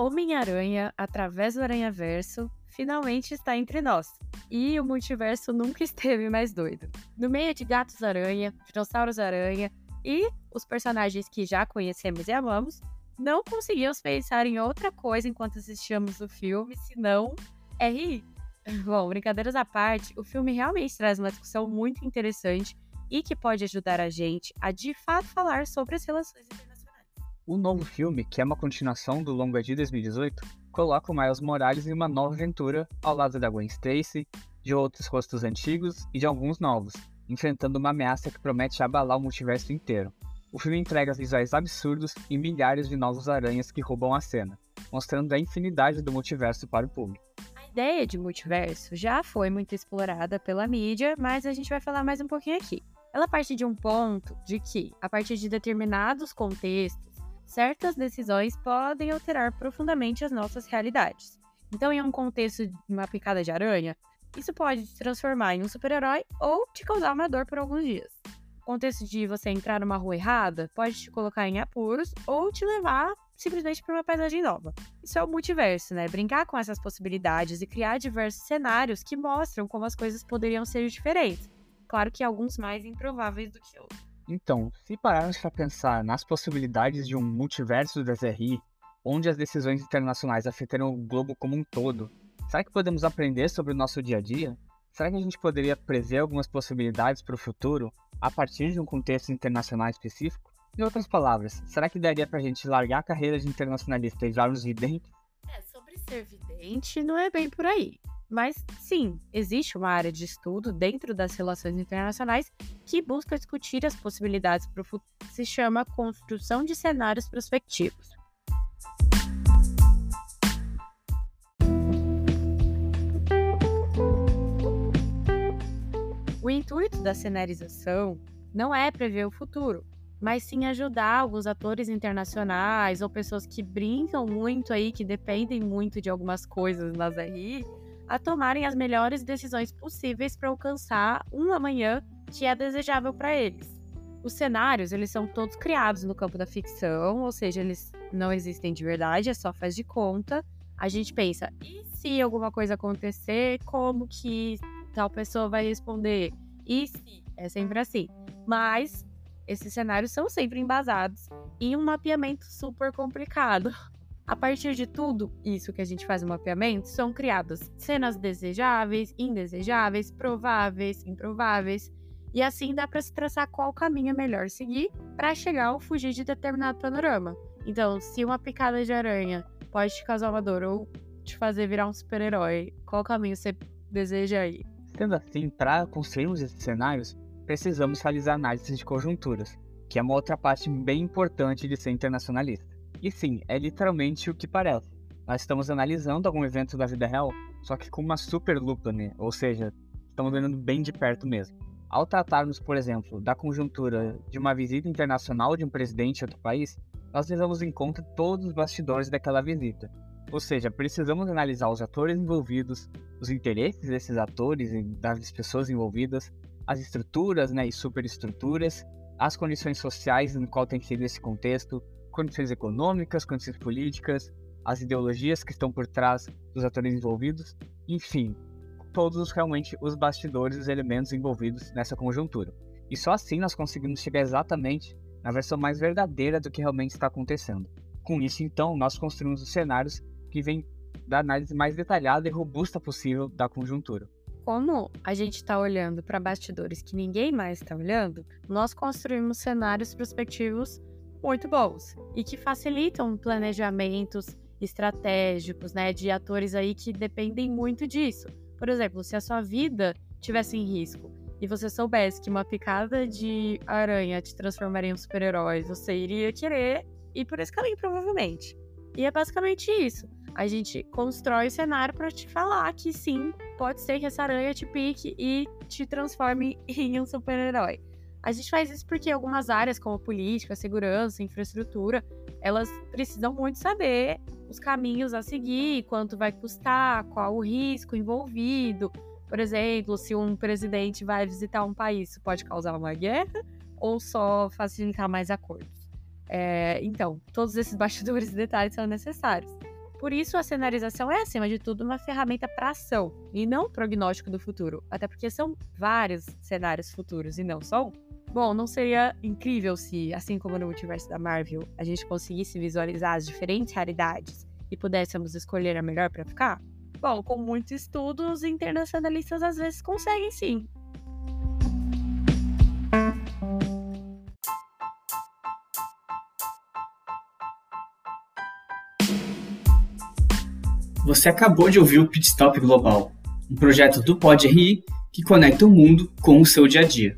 Homem-Aranha, através do Aranhaverso, finalmente está entre nós. E o multiverso nunca esteve mais doido. No meio de gatos-aranha, dinossauros-aranha e os personagens que já conhecemos e amamos, não conseguimos pensar em outra coisa enquanto assistíamos o filme, senão RI. Bom, brincadeiras à parte, o filme realmente traz uma discussão muito interessante e que pode ajudar a gente a de fato falar sobre as relações internacionais. O novo filme, que é uma continuação do longa de 2018, coloca o Miles Morales em uma nova aventura ao lado da Gwen Stacy, de outros rostos antigos e de alguns novos, enfrentando uma ameaça que promete abalar o multiverso inteiro. O filme entrega visuais absurdos e milhares de novos aranhas que roubam a cena, mostrando a infinidade do multiverso para o público. A ideia de multiverso já foi muito explorada pela mídia, mas a gente vai falar mais um pouquinho aqui. Ela parte de um ponto de que, a partir de determinados contextos, certas decisões podem alterar profundamente as nossas realidades. Então, em um contexto de uma picada de aranha, isso pode te transformar em um super-herói ou te causar uma dor por alguns dias contexto de você entrar numa rua errada pode te colocar em apuros ou te levar simplesmente para uma paisagem nova. Isso é o multiverso, né? Brincar com essas possibilidades e criar diversos cenários que mostram como as coisas poderiam ser diferentes. Claro que alguns mais improváveis do que outros. Então, se pararmos para pensar nas possibilidades de um multiverso das RI, onde as decisões internacionais afetarão o globo como um todo, será que podemos aprender sobre o nosso dia a dia? Será que a gente poderia prever algumas possibilidades para o futuro a partir de um contexto internacional específico? Em outras palavras, será que daria para a gente largar a carreira de internacionalista e virar nos videntes? É, sobre ser vidente não é bem por aí. Mas sim, existe uma área de estudo dentro das relações internacionais que busca discutir as possibilidades para o futuro. Se chama construção de cenários prospectivos. O intuito da cenarização não é prever o futuro, mas sim ajudar alguns atores internacionais ou pessoas que brincam muito aí, que dependem muito de algumas coisas nas RI, a tomarem as melhores decisões possíveis para alcançar um amanhã que é desejável para eles. Os cenários, eles são todos criados no campo da ficção, ou seja, eles não existem de verdade, é só faz de conta. A gente pensa, e se alguma coisa acontecer, como que tal pessoa vai responder e se. É sempre assim. Mas esses cenários são sempre embasados em um mapeamento super complicado. A partir de tudo isso que a gente faz o mapeamento, são criadas cenas desejáveis, indesejáveis, prováveis, improváveis, e assim dá para se traçar qual caminho é melhor seguir para chegar ou fugir de determinado panorama. Então, se uma picada de aranha pode te causar uma dor ou te fazer virar um super-herói, qual caminho você deseja ir? Sendo assim, para construirmos esses cenários, precisamos realizar análises de conjunturas, que é uma outra parte bem importante de ser internacionalista. E sim, é literalmente o que parece. Nós estamos analisando algum evento da vida real, só que com uma super lupa, né? Ou seja, estamos vendo bem de perto mesmo. Ao tratarmos, por exemplo, da conjuntura de uma visita internacional de um presidente a outro país, nós levamos em conta todos os bastidores daquela visita, ou seja, precisamos analisar os atores envolvidos, os interesses desses atores e das pessoas envolvidas, as estruturas né, e superestruturas, as condições sociais no qual tem sido esse contexto, condições econômicas, condições políticas, as ideologias que estão por trás dos atores envolvidos, enfim, todos realmente os bastidores, os elementos envolvidos nessa conjuntura. E só assim nós conseguimos chegar exatamente na versão mais verdadeira do que realmente está acontecendo. Com isso, então, nós construímos os cenários que vem da análise mais detalhada e robusta possível da conjuntura. Como a gente está olhando para bastidores que ninguém mais está olhando, nós construímos cenários prospectivos muito bons e que facilitam planejamentos estratégicos, né, de atores aí que dependem muito disso. Por exemplo, se a sua vida tivesse em risco e você soubesse que uma picada de aranha te transformaria em um super-herói, você iria querer ir por esse caminho, provavelmente. E é basicamente isso. A gente constrói o cenário para te falar que sim, pode ser que essa aranha te pique e te transforme em um super-herói. A gente faz isso porque algumas áreas, como política, segurança, infraestrutura, elas precisam muito saber os caminhos a seguir, quanto vai custar, qual o risco envolvido. Por exemplo, se um presidente vai visitar um país, isso pode causar uma guerra ou só facilitar mais acordos. É, então, todos esses bastidores e detalhes são necessários. Por isso, a cenarização é, acima de tudo, uma ferramenta para ação e não prognóstico do futuro. Até porque são vários cenários futuros e não só um. Bom, não seria incrível se, assim como no multiverso da Marvel, a gente conseguisse visualizar as diferentes realidades e pudéssemos escolher a melhor para ficar? Bom, com muitos estudos, os internacionalistas às vezes conseguem sim. Você acabou de ouvir o Pitstop Global, um projeto do Pod RI que conecta o mundo com o seu dia a dia.